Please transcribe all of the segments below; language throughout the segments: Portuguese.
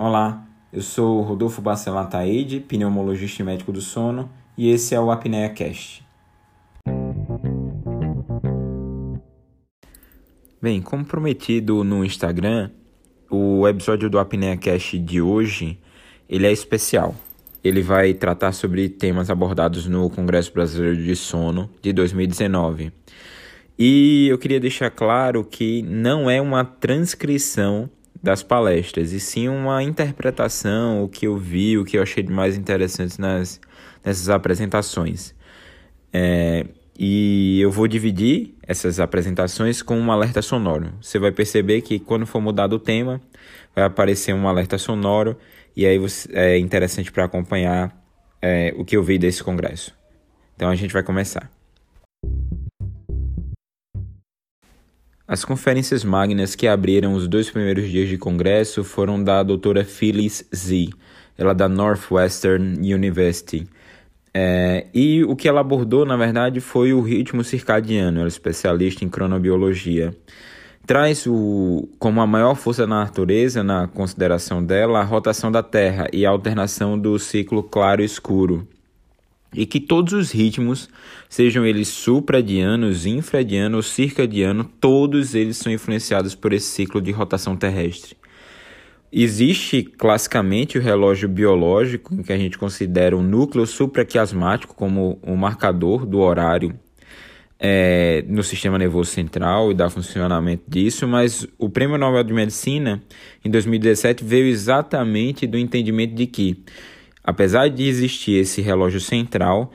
Olá, eu sou Rodolfo Bacelar Taide, pneumologista e médico do sono, e esse é o Apnea Cast. Bem, como prometido no Instagram, o episódio do Apnea Cast de hoje, ele é especial. Ele vai tratar sobre temas abordados no Congresso Brasileiro de Sono de 2019. E eu queria deixar claro que não é uma transcrição das palestras, e sim uma interpretação, o que eu vi, o que eu achei de mais interessante nas, nessas apresentações. É, e eu vou dividir essas apresentações com um alerta sonoro. Você vai perceber que quando for mudado o tema, vai aparecer um alerta sonoro, e aí você, é interessante para acompanhar é, o que eu vi desse congresso. Então a gente vai começar. As conferências magnas que abriram os dois primeiros dias de congresso foram da doutora Phyllis Z, ela é da Northwestern University. É, e o que ela abordou, na verdade, foi o ritmo circadiano, ela é especialista em cronobiologia. Traz o, como a maior força da natureza, na consideração dela, a rotação da Terra e a alternação do ciclo claro-escuro e que todos os ritmos, sejam eles supradianos, infradiano ou circadiano, todos eles são influenciados por esse ciclo de rotação terrestre. Existe classicamente o relógio biológico, que a gente considera o núcleo supraquiasmático como o marcador do horário é, no sistema nervoso central e da funcionamento disso, mas o Prêmio Nobel de Medicina em 2017 veio exatamente do entendimento de que Apesar de existir esse relógio central,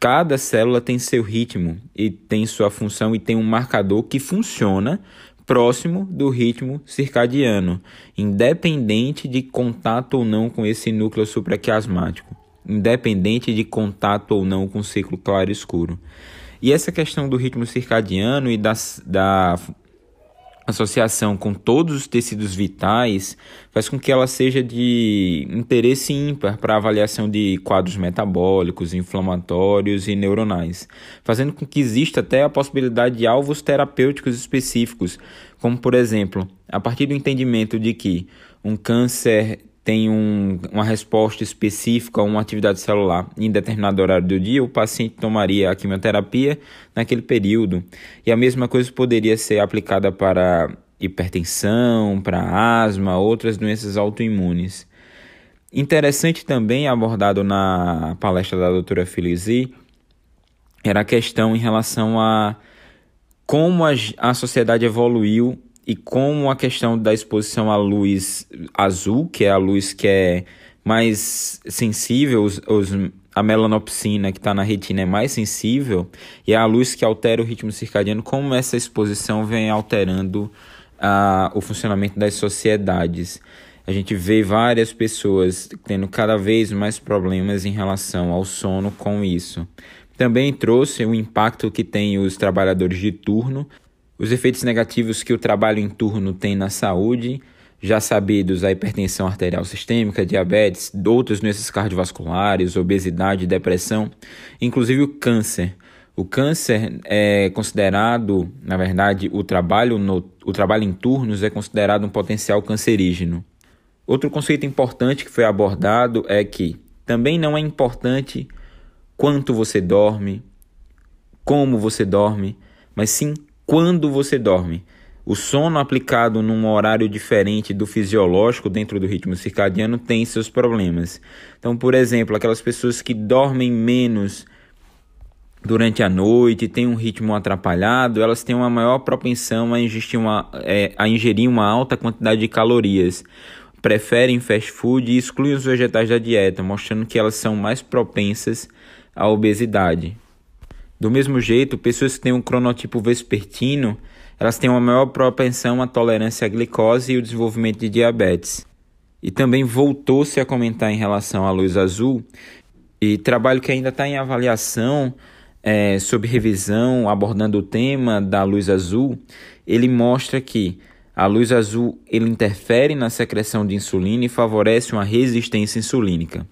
cada célula tem seu ritmo e tem sua função e tem um marcador que funciona próximo do ritmo circadiano, independente de contato ou não com esse núcleo supraquiasmático, independente de contato ou não com o ciclo claro-escuro. E essa questão do ritmo circadiano e das, da associação com todos os tecidos vitais faz com que ela seja de interesse ímpar para avaliação de quadros metabólicos, inflamatórios e neuronais, fazendo com que exista até a possibilidade de alvos terapêuticos específicos, como por exemplo, a partir do entendimento de que um câncer tem um, uma resposta específica a uma atividade celular em determinado horário do dia, o paciente tomaria a quimioterapia naquele período. E a mesma coisa poderia ser aplicada para hipertensão, para asma, outras doenças autoimunes. Interessante também abordado na palestra da doutora Felizi era a questão em relação a como a, a sociedade evoluiu e como a questão da exposição à luz azul, que é a luz que é mais sensível, os, os a melanopsina que está na retina é mais sensível, e a luz que altera o ritmo circadiano, como essa exposição vem alterando a, o funcionamento das sociedades. A gente vê várias pessoas tendo cada vez mais problemas em relação ao sono com isso. Também trouxe o impacto que tem os trabalhadores de turno, os efeitos negativos que o trabalho em turno tem na saúde, já sabidos a hipertensão arterial sistêmica, diabetes, outras doenças cardiovasculares, obesidade, depressão, inclusive o câncer. O câncer é considerado, na verdade, o trabalho, no, o trabalho em turnos é considerado um potencial cancerígeno. Outro conceito importante que foi abordado é que também não é importante quanto você dorme, como você dorme, mas sim quando você dorme. O sono aplicado num horário diferente do fisiológico dentro do ritmo circadiano tem seus problemas. Então, por exemplo, aquelas pessoas que dormem menos durante a noite, têm um ritmo atrapalhado, elas têm uma maior propensão a uma, é, a ingerir uma alta quantidade de calorias. Preferem fast food e excluem os vegetais da dieta, mostrando que elas são mais propensas à obesidade. Do mesmo jeito, pessoas que têm um cronotipo vespertino, elas têm uma maior propensão à tolerância à glicose e o desenvolvimento de diabetes. E também voltou-se a comentar em relação à luz azul, e trabalho que ainda está em avaliação é, sob revisão, abordando o tema da luz azul, ele mostra que a luz azul ele interfere na secreção de insulina e favorece uma resistência insulínica.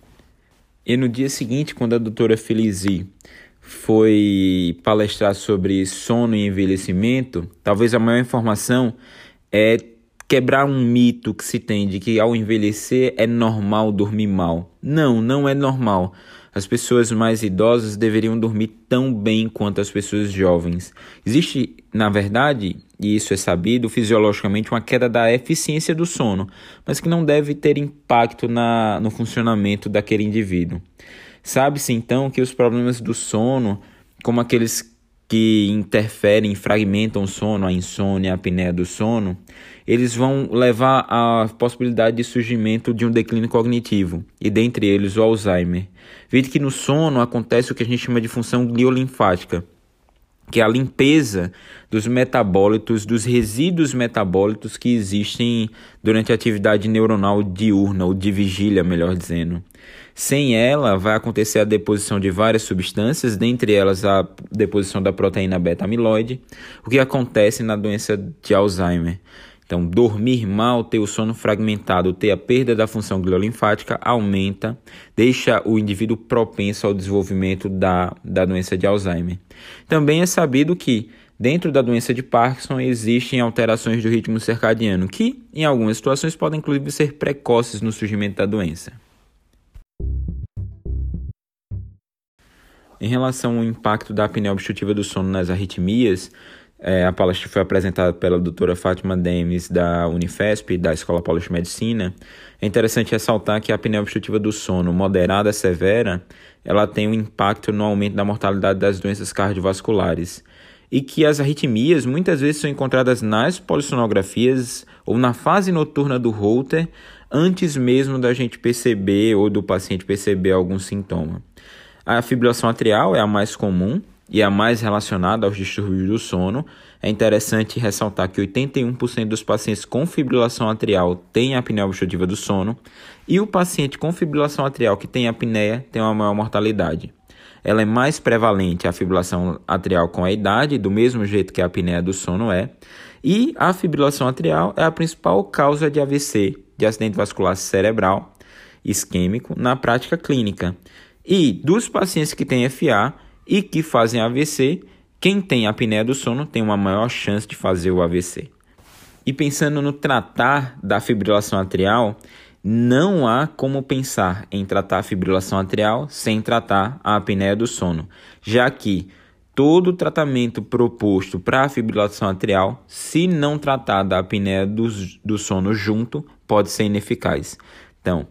E no dia seguinte, quando a doutora Felizi foi palestrar sobre sono e envelhecimento, talvez a maior informação é quebrar um mito que se tem de que ao envelhecer é normal dormir mal. Não, não é normal. As pessoas mais idosas deveriam dormir tão bem quanto as pessoas jovens. Existe, na verdade, e isso é sabido, fisiologicamente uma queda da eficiência do sono, mas que não deve ter impacto na, no funcionamento daquele indivíduo. Sabe-se então que os problemas do sono, como aqueles que interferem, fragmentam o sono, a insônia, a apneia do sono, eles vão levar à possibilidade de surgimento de um declínio cognitivo, e dentre eles o Alzheimer. Vide que no sono acontece o que a gente chama de função gliolinfática, que é a limpeza dos metabólitos, dos resíduos metabólitos que existem durante a atividade neuronal diurna, ou de vigília, melhor dizendo. Sem ela, vai acontecer a deposição de várias substâncias, dentre elas a deposição da proteína beta-amiloide, o que acontece na doença de Alzheimer. Então, dormir mal, ter o sono fragmentado, ter a perda da função gliolinfática aumenta, deixa o indivíduo propenso ao desenvolvimento da, da doença de Alzheimer. Também é sabido que dentro da doença de Parkinson existem alterações do ritmo circadiano, que em algumas situações podem inclusive ser precoces no surgimento da doença. Em relação ao impacto da apneia obstrutiva do sono nas arritmias, é, a palestra foi apresentada pela doutora Fátima Demes, da Unifesp, da Escola Paulista de Medicina. É interessante ressaltar que a apneia obstrutiva do sono moderada a severa, ela tem um impacto no aumento da mortalidade das doenças cardiovasculares. E que as arritmias muitas vezes são encontradas nas polissonografias ou na fase noturna do Holter, antes mesmo da gente perceber ou do paciente perceber algum sintoma. A fibrilação atrial é a mais comum, e a mais relacionada aos distúrbios do sono, é interessante ressaltar que 81% dos pacientes com fibrilação atrial têm apneia obstrutiva do sono e o paciente com fibrilação atrial que tem apneia tem uma maior mortalidade. Ela é mais prevalente a fibrilação atrial com a idade, do mesmo jeito que a apneia do sono é, e a fibrilação atrial é a principal causa de AVC, de acidente vascular cerebral isquêmico, na prática clínica. E dos pacientes que têm FA, e que fazem AVC, quem tem apneia do sono tem uma maior chance de fazer o AVC. E pensando no tratar da fibrilação atrial, não há como pensar em tratar a fibrilação atrial sem tratar a apneia do sono, já que todo tratamento proposto para a fibrilação atrial, se não tratar da apneia do, do sono junto, pode ser ineficaz. Então,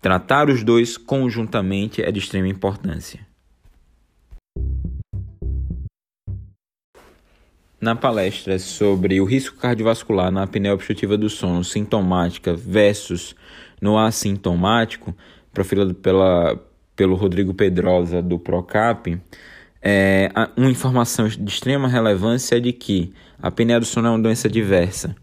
tratar os dois conjuntamente é de extrema importância. Na palestra sobre o risco cardiovascular na apneia obstrutiva do sono sintomática versus no assintomático, profilado pela, pelo Rodrigo Pedrosa do Procap, é, uma informação de extrema relevância é de que a apneia do sono é uma doença diversa.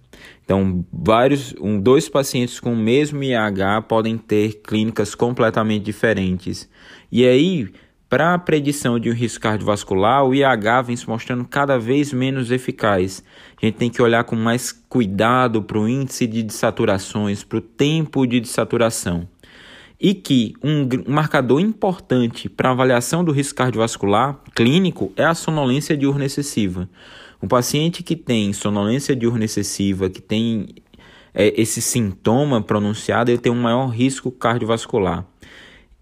Então, vários, um, dois pacientes com o mesmo IH podem ter clínicas completamente diferentes. E aí, para a predição de um risco cardiovascular, o IH vem se mostrando cada vez menos eficaz. A gente tem que olhar com mais cuidado para o índice de desaturações, para o tempo de desaturação. E que um, marcador importante para a avaliação do risco cardiovascular clínico é a sonolência diurna excessiva. Um paciente que tem sonolência diurna excessiva, que tem é, esse sintoma pronunciado, ele tem um maior risco cardiovascular.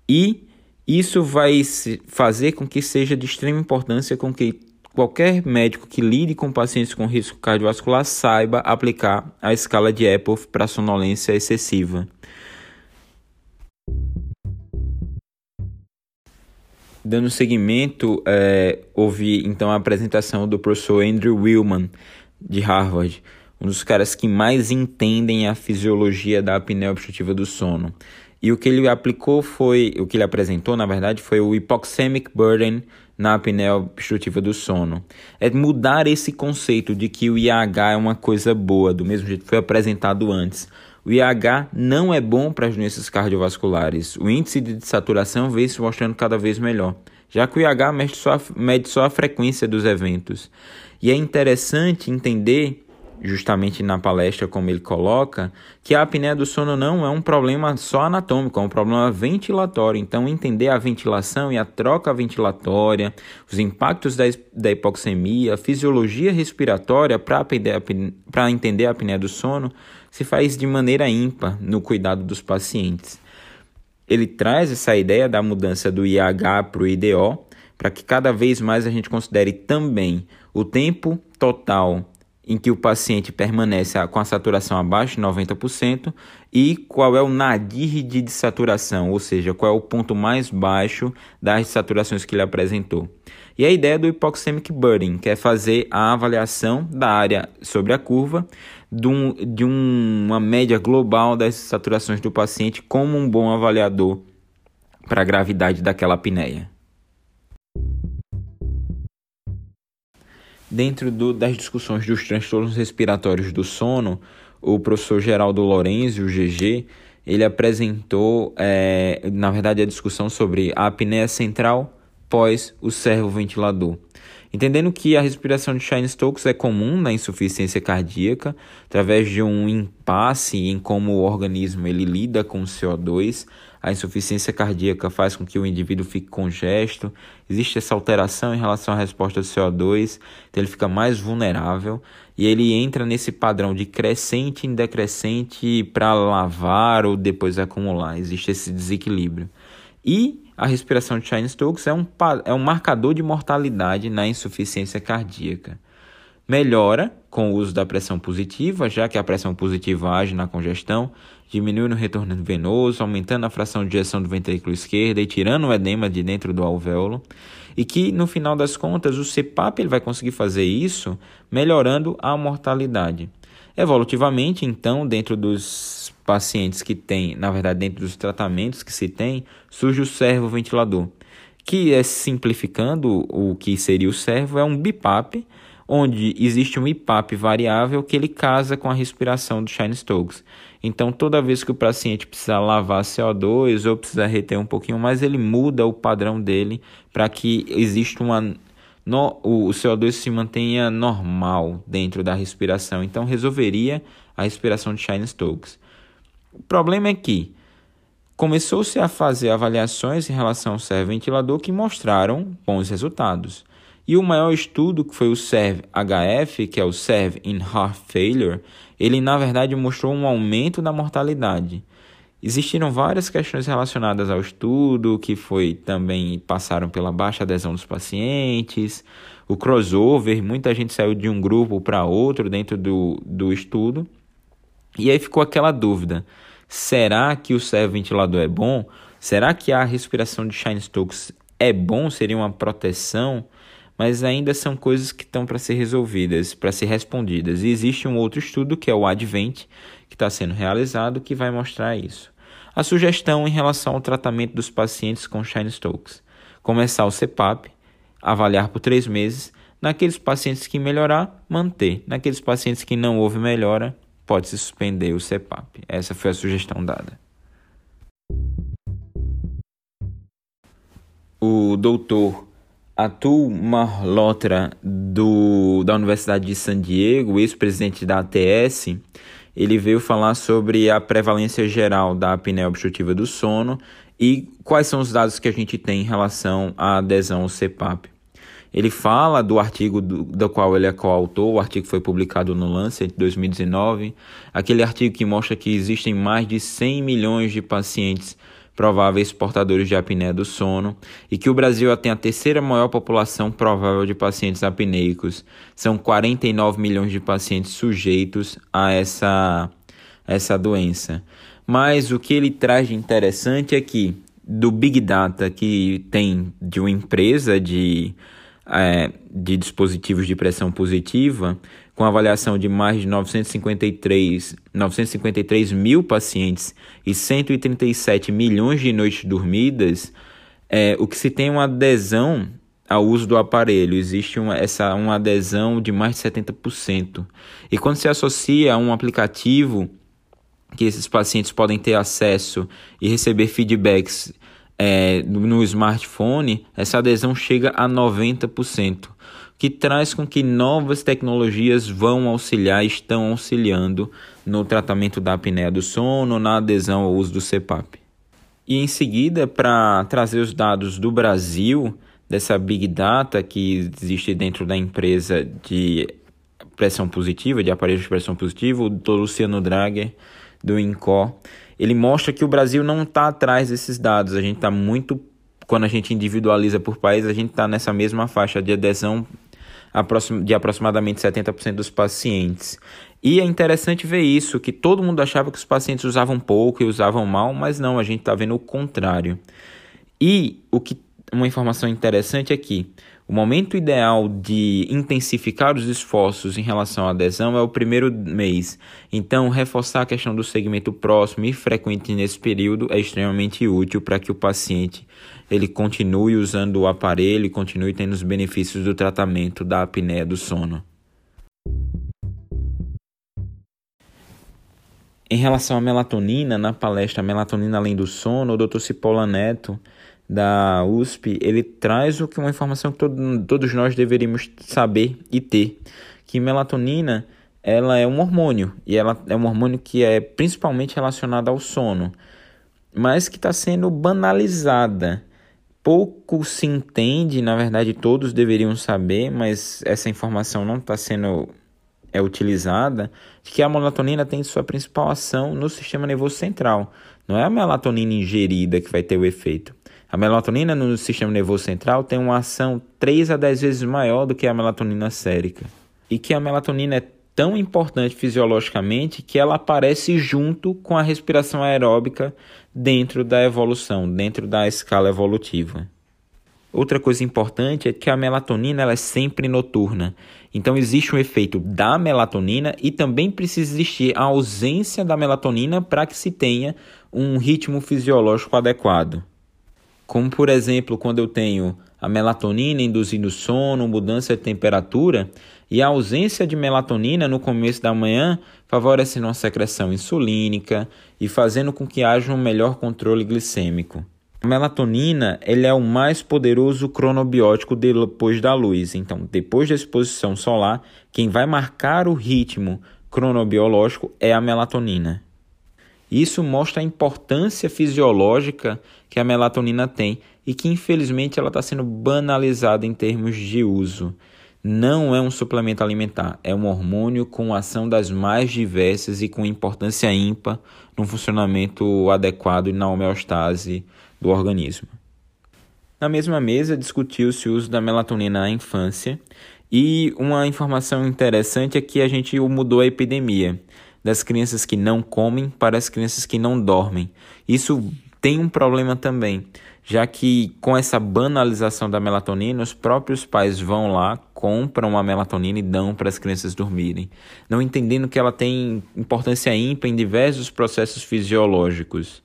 E isso vai fazer com que seja de extrema importância com que qualquer médico que lide com pacientes com risco cardiovascular saiba aplicar a escala de EPOF para sonolência excessiva. Dando seguimento, é, houve então a apresentação do professor Andrew Willman, de Harvard, um dos caras que mais entendem a fisiologia da apneia obstrutiva do sono. E o que ele aplicou foi, o que ele apresentou, na verdade, foi o hypoxemic burden na apneia obstrutiva do sono. É mudar esse conceito de que o IH é uma coisa boa, do mesmo jeito que foi apresentado antes. O IH não é bom para as doenças cardiovasculares. O índice de saturação vem se mostrando cada vez melhor, já que o IH mede só a, mede só a frequência dos eventos. E é interessante entender justamente na palestra, como ele coloca, que a apneia do sono não é um problema só anatômico, é um problema ventilatório. Então, entender a ventilação e a troca ventilatória, os impactos da, da hipoxemia, a fisiologia respiratória para entender a apneia do sono, se faz de maneira ímpar no cuidado dos pacientes. Ele traz essa ideia da mudança do IH para o IDO, para que cada vez mais a gente considere também o tempo total em que o paciente permanece com a saturação abaixo de 90% e qual é o nadir de saturação, ou seja, qual é o ponto mais baixo das saturações que ele apresentou. E a ideia do hypoxemic burden, que é fazer a avaliação da área sobre a curva de, um, de um, uma média global das saturações do paciente como um bom avaliador para a gravidade daquela apneia. Dentro do, das discussões dos transtornos respiratórios do sono, o professor Geraldo Lorenzi, o GG, ele apresentou, é, na verdade, a discussão sobre a apneia central pós o servo-ventilador. Entendendo que a respiração de Shine-Stokes é comum na insuficiência cardíaca, através de um impasse em como o organismo ele lida com o CO2, a insuficiência cardíaca faz com que o indivíduo fique congesto, existe essa alteração em relação à resposta do CO2, então ele fica mais vulnerável e ele entra nesse padrão de crescente em decrescente para lavar ou depois acumular, existe esse desequilíbrio. E a respiração de Chine-Stokes é um, é um marcador de mortalidade na insuficiência cardíaca. Melhora com o uso da pressão positiva, já que a pressão positiva age na congestão, diminuindo o retorno venoso, aumentando a fração de ejeção do ventrículo esquerdo e tirando o edema de dentro do alvéolo, e que no final das contas o CPAP ele vai conseguir fazer isso melhorando a mortalidade. Evolutivamente, então, dentro dos pacientes que têm, na verdade, dentro dos tratamentos que se tem, surge o servo-ventilador, que é simplificando o que seria o servo, é um BIPAP, onde existe um IPAP variável que ele casa com a respiração do Shine-Stokes. Então, toda vez que o paciente precisa lavar CO2 ou precisa reter um pouquinho mais, ele muda o padrão dele para que exista uma no, o CO2 se mantenha normal dentro da respiração. Então, resolveria a respiração de Shine-Stokes. O problema é que começou-se a fazer avaliações em relação ao servo-ventilador que mostraram bons resultados. E o maior estudo, que foi o SERV-HF, que é o SERV in Heart Failure, ele na verdade mostrou um aumento da mortalidade. Existiram várias questões relacionadas ao estudo, que foi também passaram pela baixa adesão dos pacientes, o crossover, muita gente saiu de um grupo para outro dentro do, do estudo. E aí ficou aquela dúvida: será que o servo ventilador é bom? Será que a respiração de Shine Stokes é bom? Seria uma proteção? Mas ainda são coisas que estão para ser resolvidas, para ser respondidas. E existe um outro estudo, que é o Advent, que está sendo realizado, que vai mostrar isso. A sugestão em relação ao tratamento dos pacientes com Shine Stokes: começar o CPAP, avaliar por três meses. Naqueles pacientes que melhorar, manter. Naqueles pacientes que não houve melhora, pode-se suspender o CPAP. Essa foi a sugestão dada. O doutor Atul Malhotra, do, da Universidade de San Diego, ex-presidente da ATS, ele veio falar sobre a prevalência geral da apneia obstrutiva do sono e quais são os dados que a gente tem em relação à adesão ao CPAP. Ele fala do artigo do, do qual ele é coautor, o artigo foi publicado no Lancet em 2019, aquele artigo que mostra que existem mais de 100 milhões de pacientes prováveis portadores de apneia do sono e que o Brasil tem a terceira maior população provável de pacientes apneicos. São 49 milhões de pacientes sujeitos a essa, essa doença. Mas o que ele traz de interessante é que do Big Data que tem de uma empresa de, é, de dispositivos de pressão positiva, com avaliação de mais de 953, 953 mil pacientes e 137 milhões de noites dormidas, é, o que se tem uma adesão ao uso do aparelho, existe uma, essa, uma adesão de mais de 70%. E quando se associa a um aplicativo que esses pacientes podem ter acesso e receber feedbacks é, no smartphone, essa adesão chega a 90%. Que traz com que novas tecnologias vão auxiliar, estão auxiliando no tratamento da apneia do sono, na adesão ao uso do CPAP. E em seguida, para trazer os dados do Brasil, dessa Big Data que existe dentro da empresa de pressão positiva, de aparelhos de pressão positiva, o Dr. Luciano Drager, do INCO, ele mostra que o Brasil não está atrás desses dados. A gente está muito. Quando a gente individualiza por país, a gente está nessa mesma faixa de adesão de aproximadamente 70% dos pacientes. E é interessante ver isso, que todo mundo achava que os pacientes usavam pouco e usavam mal, mas não, a gente está vendo o contrário. E o que uma informação interessante é que o momento ideal de intensificar os esforços em relação à adesão é o primeiro mês. Então, reforçar a questão do segmento próximo e frequente nesse período é extremamente útil para que o paciente ele continue usando o aparelho e continue tendo os benefícios do tratamento da apneia do sono. Em relação à melatonina, na palestra Melatonina Além do Sono, o Dr. Cipolla Neto da USP, ele traz o que uma informação que todo, todos nós deveríamos saber e ter, que melatonina ela é um hormônio e ela é um hormônio que é principalmente relacionado ao sono, mas que está sendo banalizada. Pouco se entende, na verdade todos deveriam saber, mas essa informação não está sendo é utilizada, de que a melatonina tem sua principal ação no sistema nervoso central. Não é a melatonina ingerida que vai ter o efeito. A melatonina no sistema nervoso central tem uma ação 3 a 10 vezes maior do que a melatonina sérica. E que a melatonina é tão importante fisiologicamente que ela aparece junto com a respiração aeróbica dentro da evolução, dentro da escala evolutiva. Outra coisa importante é que a melatonina ela é sempre noturna. Então existe um efeito da melatonina e também precisa existir a ausência da melatonina para que se tenha um ritmo fisiológico adequado. Como, por exemplo, quando eu tenho a melatonina induzindo sono, mudança de temperatura, e a ausência de melatonina no começo da manhã favorecendo uma secreção insulínica e fazendo com que haja um melhor controle glicêmico. A melatonina ele é o mais poderoso cronobiótico depois da luz. Então, depois da exposição solar, quem vai marcar o ritmo cronobiológico é a melatonina. Isso mostra a importância fisiológica que a melatonina tem e que infelizmente ela está sendo banalizada em termos de uso. Não é um suplemento alimentar, é um hormônio com ação das mais diversas e com importância ímpar no funcionamento adequado e na homeostase do organismo. Na mesma mesa discutiu-se o uso da melatonina na infância e uma informação interessante é que a gente mudou a epidemia das crianças que não comem para as crianças que não dormem. Isso tem um problema também, já que com essa banalização da melatonina, os próprios pais vão lá, compram a melatonina e dão para as crianças dormirem, não entendendo que ela tem importância ímpar em diversos processos fisiológicos.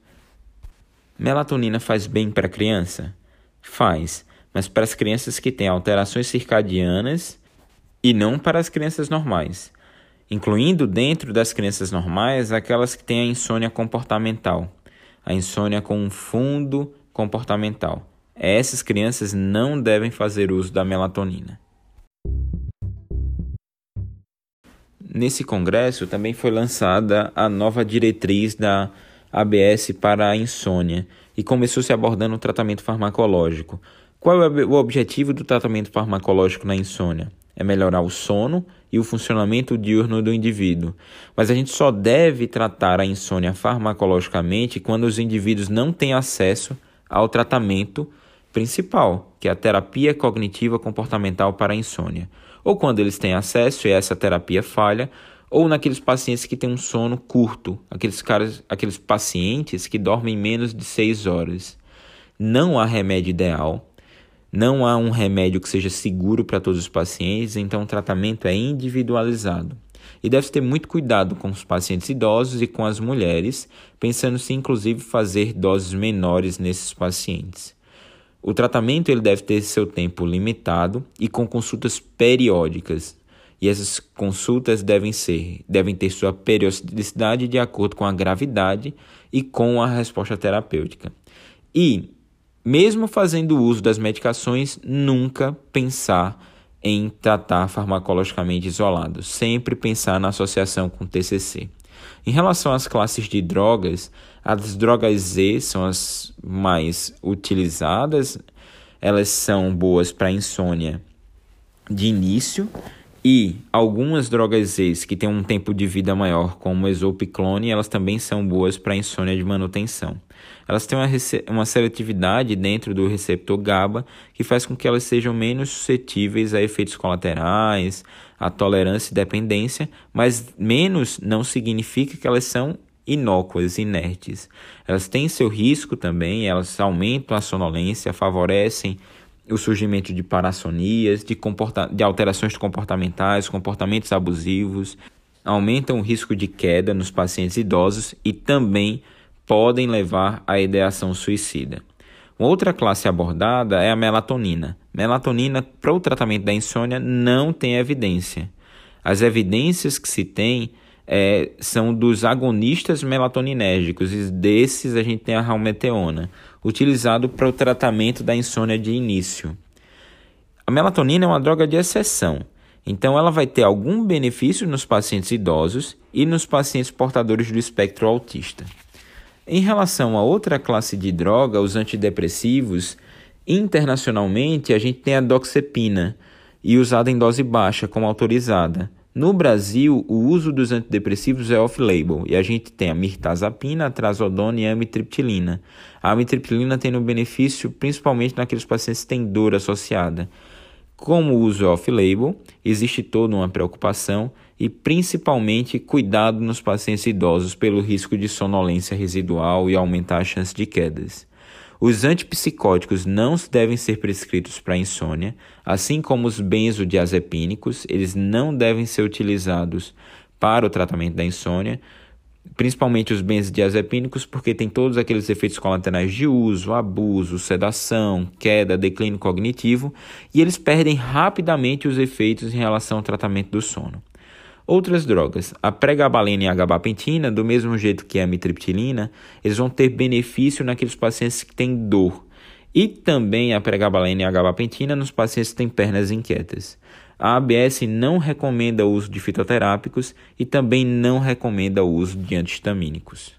Melatonina faz bem para a criança? Faz, mas para as crianças que têm alterações circadianas e não para as crianças normais incluindo dentro das crianças normais aquelas que têm a insônia comportamental, a insônia com um fundo comportamental. Essas crianças não devem fazer uso da melatonina. Nesse congresso também foi lançada a nova diretriz da ABS para a insônia e começou se abordando o tratamento farmacológico. Qual é o objetivo do tratamento farmacológico na insônia? É melhorar o sono e o funcionamento diurno do indivíduo. Mas a gente só deve tratar a insônia farmacologicamente quando os indivíduos não têm acesso ao tratamento principal, que é a terapia cognitiva comportamental para a insônia. Ou quando eles têm acesso e essa terapia falha, ou naqueles pacientes que têm um sono curto, aqueles, caras, aqueles pacientes que dormem menos de 6 horas. Não há remédio ideal, não há um remédio que seja seguro para todos os pacientes, então o tratamento é individualizado. E deve ter muito cuidado com os pacientes idosos e com as mulheres, pensando-se inclusive fazer doses menores nesses pacientes. O tratamento ele deve ter seu tempo limitado e com consultas periódicas. E essas consultas devem ser, devem ter sua periodicidade de acordo com a gravidade e com a resposta terapêutica. E mesmo fazendo uso das medicações, nunca pensar em tratar farmacologicamente isolado, sempre pensar na associação com TCC. Em relação às classes de drogas, as drogas Z são as mais utilizadas, elas são boas para insônia de início e algumas drogas Z que têm um tempo de vida maior, como o exopiclone, elas também são boas para insônia de manutenção. Elas têm uma, uma seletividade dentro do receptor GABA que faz com que elas sejam menos suscetíveis a efeitos colaterais, a tolerância e dependência, mas menos não significa que elas são inócuas, inertes. Elas têm seu risco também, elas aumentam a sonolência, favorecem o surgimento de parassonias, de, de alterações comportamentais, comportamentos abusivos, aumentam o risco de queda nos pacientes idosos e também podem levar à ideação suicida. Outra classe abordada é a melatonina. Melatonina para o tratamento da insônia não tem evidência. As evidências que se tem é, são dos agonistas melatoninérgicos, e desses a gente tem a ralmeteona, utilizado para o tratamento da insônia de início. A melatonina é uma droga de exceção, então ela vai ter algum benefício nos pacientes idosos e nos pacientes portadores do espectro autista. Em relação a outra classe de droga, os antidepressivos, internacionalmente a gente tem a doxepina e usada em dose baixa como autorizada. No Brasil, o uso dos antidepressivos é off-label e a gente tem a mirtazapina, a trazodona e a amitriptilina. A amitriptilina tem um benefício principalmente naqueles pacientes que têm dor associada. Como o uso é off-label, existe toda uma preocupação e principalmente cuidado nos pacientes idosos pelo risco de sonolência residual e aumentar a chance de quedas. Os antipsicóticos não devem ser prescritos para insônia, assim como os benzodiazepínicos, eles não devem ser utilizados para o tratamento da insônia, principalmente os benzodiazepínicos, porque tem todos aqueles efeitos colaterais de uso, abuso, sedação, queda, declínio cognitivo, e eles perdem rapidamente os efeitos em relação ao tratamento do sono. Outras drogas, a pregabalina e a gabapentina, do mesmo jeito que a mitriptilina, eles vão ter benefício naqueles pacientes que têm dor. E também a pregabalina e a gabapentina nos pacientes que têm pernas inquietas. A ABS não recomenda o uso de fitoterápicos e também não recomenda o uso de antihistamínicos.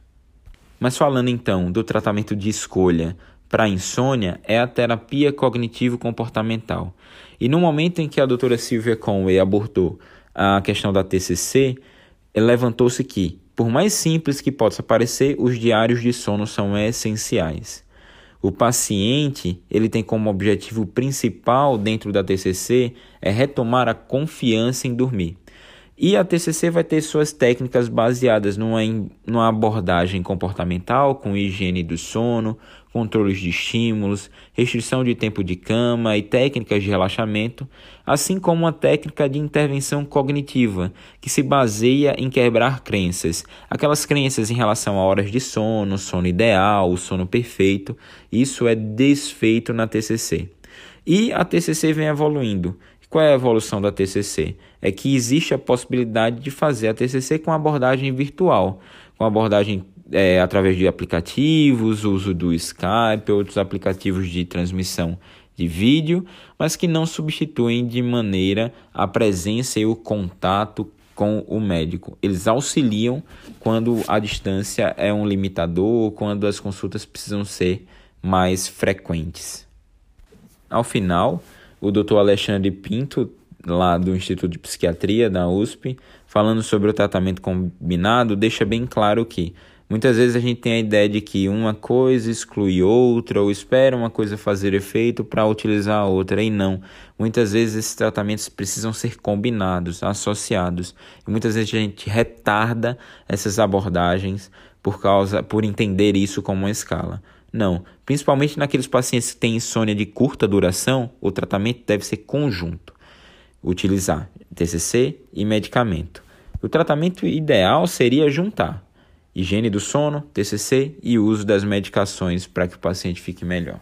Mas falando então do tratamento de escolha para insônia, é a terapia cognitivo-comportamental. E no momento em que a doutora Silvia Conway abordou a questão da TCC, levantou-se que, por mais simples que possa parecer, os diários de sono são essenciais. O paciente, ele tem como objetivo principal dentro da TCC é retomar a confiança em dormir. E a TCC vai ter suas técnicas baseadas numa, numa abordagem comportamental, com higiene do sono, controles de estímulos, restrição de tempo de cama e técnicas de relaxamento, assim como uma técnica de intervenção cognitiva, que se baseia em quebrar crenças, aquelas crenças em relação a horas de sono, sono ideal, sono perfeito, isso é desfeito na TCC. E a TCC vem evoluindo. Qual é a evolução da TCC? É que existe a possibilidade de fazer a TCC com abordagem virtual, com abordagem é, através de aplicativos, uso do Skype, outros aplicativos de transmissão de vídeo, mas que não substituem de maneira a presença e o contato com o médico. Eles auxiliam quando a distância é um limitador, quando as consultas precisam ser mais frequentes. Ao final, o Dr. Alexandre Pinto, lá do Instituto de Psiquiatria da USP, falando sobre o tratamento combinado, deixa bem claro que muitas vezes a gente tem a ideia de que uma coisa exclui outra ou espera uma coisa fazer efeito para utilizar a outra e não. Muitas vezes esses tratamentos precisam ser combinados, associados. E muitas vezes a gente retarda essas abordagens por causa por entender isso como uma escala. Não, principalmente naqueles pacientes que têm insônia de curta duração, o tratamento deve ser conjunto. Utilizar TCC e medicamento. O tratamento ideal seria juntar higiene do sono, TCC e uso das medicações para que o paciente fique melhor.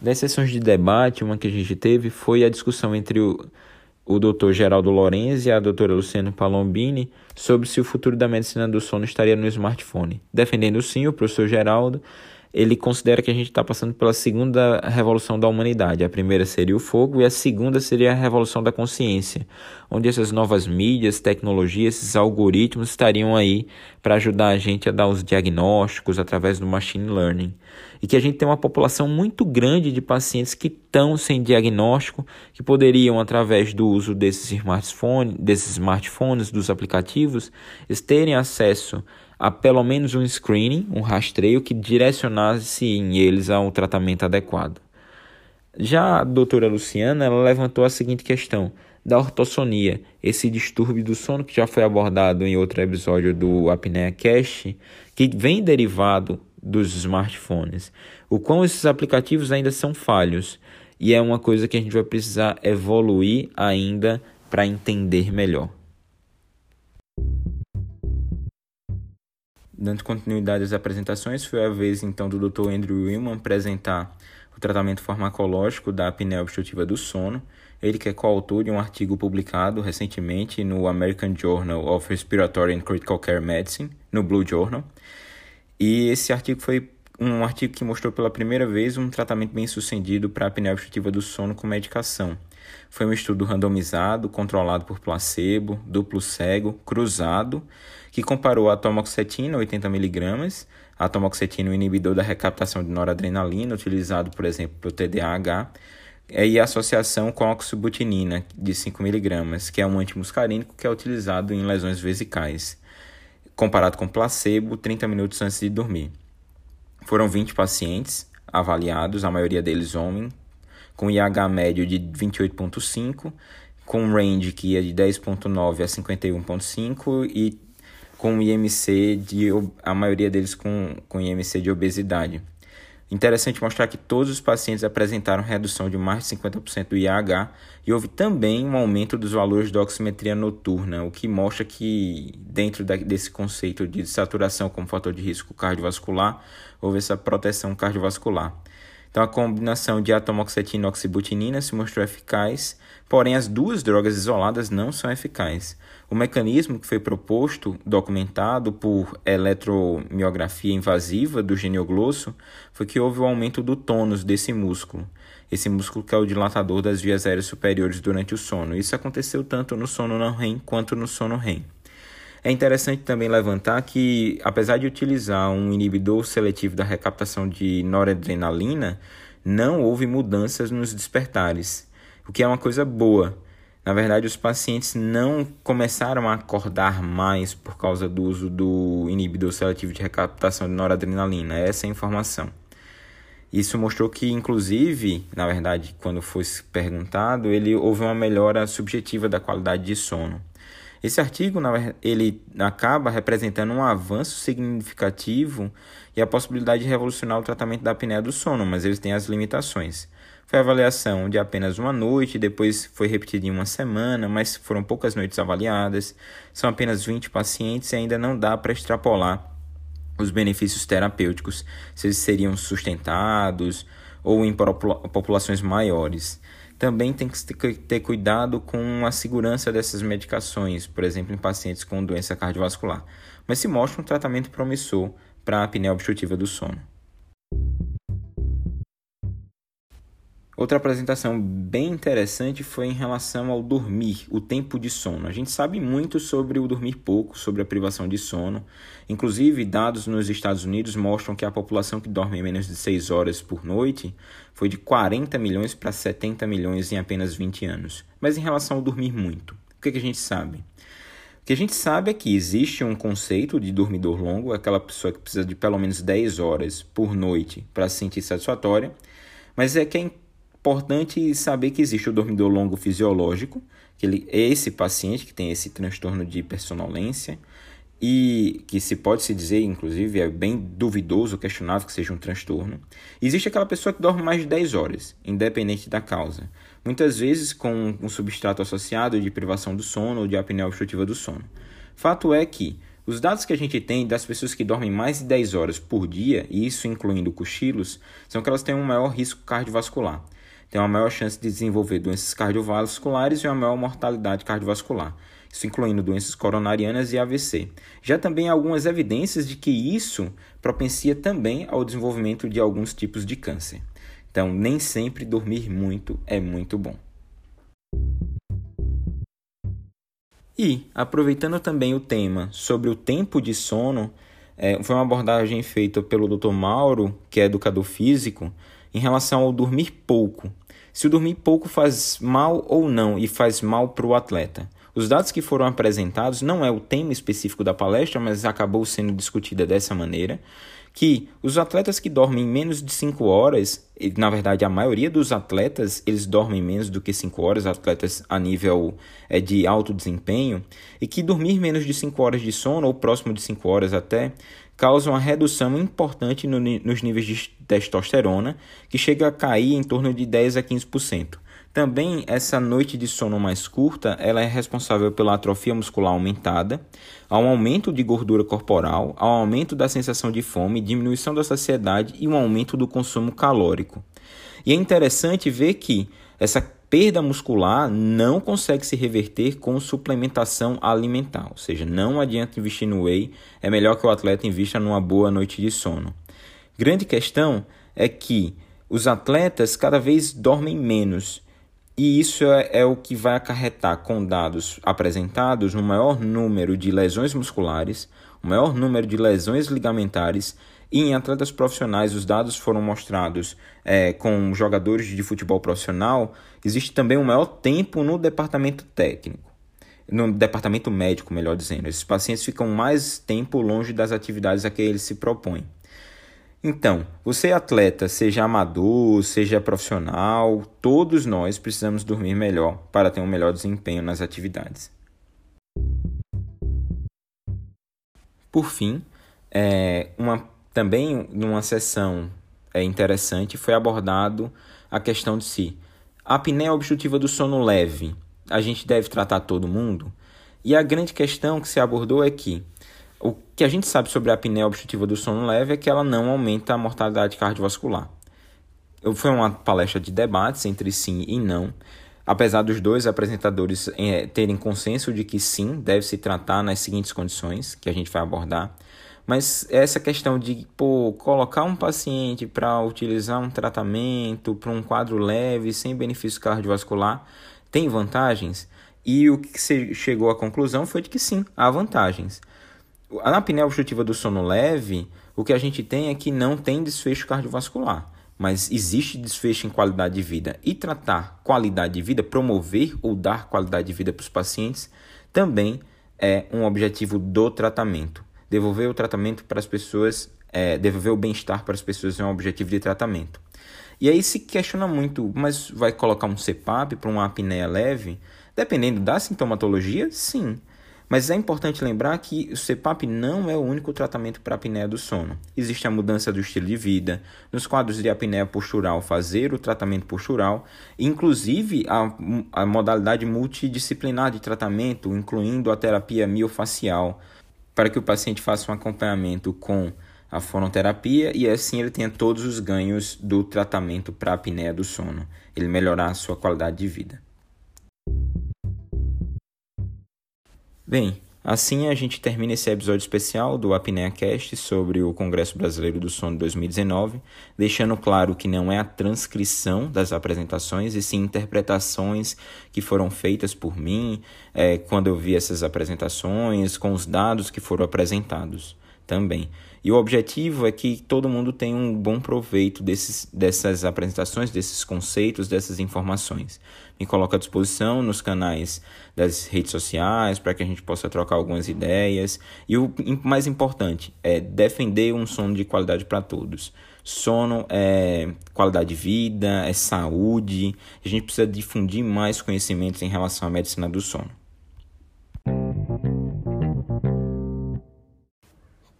Das sessões de debate, uma que a gente teve foi a discussão entre o o Dr. Geraldo Lorenzi e a doutora Luciana Palombini sobre se o futuro da medicina do sono estaria no smartphone. Defendendo sim o professor Geraldo, ele considera que a gente está passando pela segunda revolução da humanidade. A primeira seria o fogo e a segunda seria a revolução da consciência, onde essas novas mídias, tecnologias, esses algoritmos estariam aí para ajudar a gente a dar os diagnósticos através do machine learning. E que a gente tem uma população muito grande de pacientes que estão sem diagnóstico, que poderiam, através do uso desses smartphones, desses smartphones, dos aplicativos, terem acesso a pelo menos um screening, um rastreio que direcionasse em eles a um tratamento adequado. Já a doutora Luciana levantou a seguinte questão da ortossonia, esse distúrbio do sono que já foi abordado em outro episódio do Apnea Cash, que vem derivado dos smartphones. O quão esses aplicativos ainda são falhos e é uma coisa que a gente vai precisar evoluir ainda para entender melhor. Dando continuidade às apresentações, foi a vez então do Dr. Andrew Willman apresentar o tratamento farmacológico da apneia obstrutiva do sono. Ele que é coautor de um artigo publicado recentemente no American Journal of Respiratory and Critical Care Medicine, no Blue Journal. E esse artigo foi um artigo que mostrou pela primeira vez um tratamento bem sucedido para a apneia obstrutiva do sono com medicação. Foi um estudo randomizado, controlado por placebo, duplo cego, cruzado, que comparou a tomoxetina, 80mg, a tomoxetina, o inibidor da recaptação de noradrenalina, utilizado, por exemplo, para o TDAH, e a associação com oxubutinina, de 5mg, que é um antimuscarínico que é utilizado em lesões vesicais, comparado com placebo 30 minutos antes de dormir. Foram 20 pacientes avaliados, a maioria deles homens, com IH médio de 28,5, com range que ia de 10,9 a 51,5 e com IMC de a maioria deles com, com IMC de obesidade. Interessante mostrar que todos os pacientes apresentaram redução de mais de 50% do IAH e houve também um aumento dos valores da oximetria noturna, o que mostra que, dentro desse conceito de saturação como fator de risco cardiovascular, houve essa proteção cardiovascular. Então, a combinação de atomoxetina e oxibutinina se mostrou eficaz, porém as duas drogas isoladas não são eficazes. O mecanismo que foi proposto, documentado por eletromiografia invasiva do genioglosso, foi que houve o um aumento do tônus desse músculo. Esse músculo que é o dilatador das vias aéreas superiores durante o sono. Isso aconteceu tanto no sono não REM quanto no sono REM. É interessante também levantar que, apesar de utilizar um inibidor seletivo da recaptação de noradrenalina, não houve mudanças nos despertares, o que é uma coisa boa. Na verdade, os pacientes não começaram a acordar mais por causa do uso do inibidor seletivo de recaptação de noradrenalina. Essa é a informação. Isso mostrou que, inclusive, na verdade, quando foi perguntado, ele houve uma melhora subjetiva da qualidade de sono. Esse artigo ele acaba representando um avanço significativo e a possibilidade de revolucionar o tratamento da apneia do sono, mas eles têm as limitações. Foi avaliação de apenas uma noite, depois foi repetido em uma semana, mas foram poucas noites avaliadas. São apenas 20 pacientes e ainda não dá para extrapolar os benefícios terapêuticos, se eles seriam sustentados ou em populações maiores. Também tem que ter cuidado com a segurança dessas medicações, por exemplo, em pacientes com doença cardiovascular, mas se mostra um tratamento promissor para a apneia obstrutiva do sono. Outra apresentação bem interessante foi em relação ao dormir, o tempo de sono. A gente sabe muito sobre o dormir pouco, sobre a privação de sono. Inclusive, dados nos Estados Unidos mostram que a população que dorme menos de 6 horas por noite foi de 40 milhões para 70 milhões em apenas 20 anos. Mas em relação ao dormir muito, o que, que a gente sabe? O que a gente sabe é que existe um conceito de dormidor longo, aquela pessoa que precisa de pelo menos 10 horas por noite para se sentir satisfatória, mas é que é importante saber que existe o dormidor longo fisiológico, que ele é esse paciente que tem esse transtorno de hipersonolência e que se pode se dizer, inclusive, é bem duvidoso, questionável que seja um transtorno. Existe aquela pessoa que dorme mais de 10 horas, independente da causa, muitas vezes com um substrato associado de privação do sono ou de apneia obstrutiva do sono. Fato é que os dados que a gente tem das pessoas que dormem mais de 10 horas por dia, e isso incluindo cochilos, são que elas têm um maior risco cardiovascular. Têm uma maior chance de desenvolver doenças cardiovasculares e uma maior mortalidade cardiovascular, isso incluindo doenças coronarianas e AVC. Já também há algumas evidências de que isso propicia também ao desenvolvimento de alguns tipos de câncer. Então, nem sempre dormir muito é muito bom. E, aproveitando também o tema sobre o tempo de sono, é, foi uma abordagem feita pelo Dr. Mauro, que é educador físico, em relação ao dormir pouco. Se o dormir pouco faz mal ou não e faz mal para o atleta. Os dados que foram apresentados não é o tema específico da palestra, mas acabou sendo discutida dessa maneira, que os atletas que dormem menos de 5 horas, na verdade a maioria dos atletas, eles dormem menos do que 5 horas, atletas a nível é, de alto desempenho, e que dormir menos de 5 horas de sono, ou próximo de 5 horas até, causa uma redução importante no, nos níveis de testosterona, que chega a cair em torno de 10 a 15%. Também essa noite de sono mais curta, ela é responsável pela atrofia muscular aumentada, ao aumento de gordura corporal, ao aumento da sensação de fome, diminuição da saciedade e um aumento do consumo calórico. E é interessante ver que essa perda muscular não consegue se reverter com suplementação alimentar, ou seja, não adianta investir no whey, é melhor que o atleta invista numa boa noite de sono. Grande questão é que os atletas cada vez dormem menos e isso é, é, o que vai acarretar com dados apresentados no maior número de lesões musculares, o maior número de lesões ligamentares e em atletas profissionais os dados foram mostrados é, com jogadores de futebol profissional, existe também um maior tempo no departamento técnico, no departamento médico, melhor dizendo. Esses pacientes ficam mais tempo longe das atividades a que eles se propõem. Então, você é atleta, seja amador, seja profissional, todos nós precisamos dormir melhor para ter um melhor desempenho nas atividades. Por fim, é, uma, também numa sessão é, interessante foi abordado a questão de se a apneia obstrutiva do sono leve a gente deve tratar todo mundo? E a grande questão que se abordou é que o que a gente sabe sobre a apneia obstrutiva do sono leve é que ela não aumenta a mortalidade cardiovascular. Foi uma palestra de debates entre sim e não, apesar dos dois apresentadores é, terem consenso de que sim, deve se tratar nas seguintes condições que a gente vai abordar. Mas essa questão de pô, colocar um paciente para utilizar um tratamento para um quadro leve, sem benefício cardiovascular, tem vantagens? E o que se chegou à conclusão foi de que sim, há vantagens. Na apneia obstrutiva do sono leve, o que a gente tem é que não tem desfecho cardiovascular, mas existe desfecho em qualidade de vida. E tratar qualidade de vida, promover ou dar qualidade de vida para os pacientes, também é um objetivo do tratamento. Devolver o tratamento para as pessoas, é, devolver o bem-estar para as pessoas é um objetivo de tratamento. E aí se questiona muito, mas vai colocar um CPAP para uma apneia leve? Dependendo da sintomatologia, sim. Mas é importante lembrar que o CPAP não é o único tratamento para apneia do sono. Existe a mudança do estilo de vida, nos quadros de apneia postural, fazer o tratamento postural, inclusive a, a modalidade multidisciplinar de tratamento, incluindo a terapia miofacial, para que o paciente faça um acompanhamento com a fonoterapia e assim ele tenha todos os ganhos do tratamento para a apneia do sono, ele melhorar a sua qualidade de vida. Bem, assim a gente termina esse episódio especial do Apnea Cast sobre o Congresso Brasileiro do Sono 2019, deixando claro que não é a transcrição das apresentações, e sim interpretações que foram feitas por mim é, quando eu vi essas apresentações, com os dados que foram apresentados também. E o objetivo é que todo mundo tenha um bom proveito desses, dessas apresentações, desses conceitos, dessas informações. Me coloco à disposição nos canais das redes sociais para que a gente possa trocar algumas ideias. E o mais importante é defender um sono de qualidade para todos. Sono é qualidade de vida, é saúde. A gente precisa difundir mais conhecimentos em relação à medicina do sono.